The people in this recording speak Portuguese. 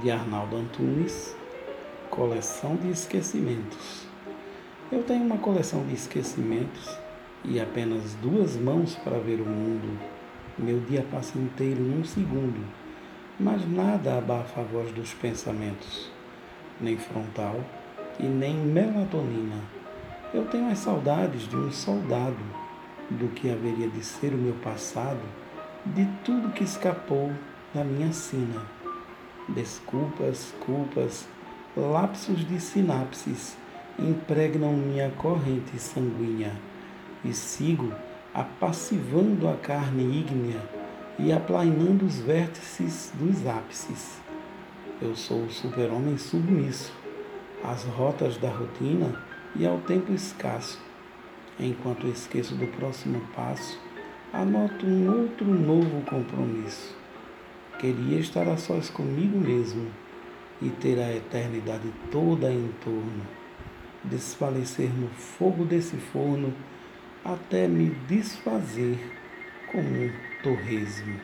de Arnaldo Antunes, Coleção de Esquecimentos. Eu tenho uma coleção de esquecimentos e apenas duas mãos para ver o mundo. Meu dia passa inteiro num segundo, mas nada abafa a voz dos pensamentos, nem frontal e nem melatonina. Eu tenho as saudades de um soldado, do que haveria de ser o meu passado, de tudo que escapou da minha sina Desculpas, culpas, lapsos de sinapses impregnam minha corrente sanguínea e sigo apassivando a carne ígnea e aplainando os vértices dos ápices. Eu sou o super-homem submisso às rotas da rotina e ao tempo escasso. Enquanto esqueço do próximo passo, anoto um outro novo compromisso Queria estar a sós comigo mesmo e ter a eternidade toda em torno, desfalecer no fogo desse forno até me desfazer como um torresmo.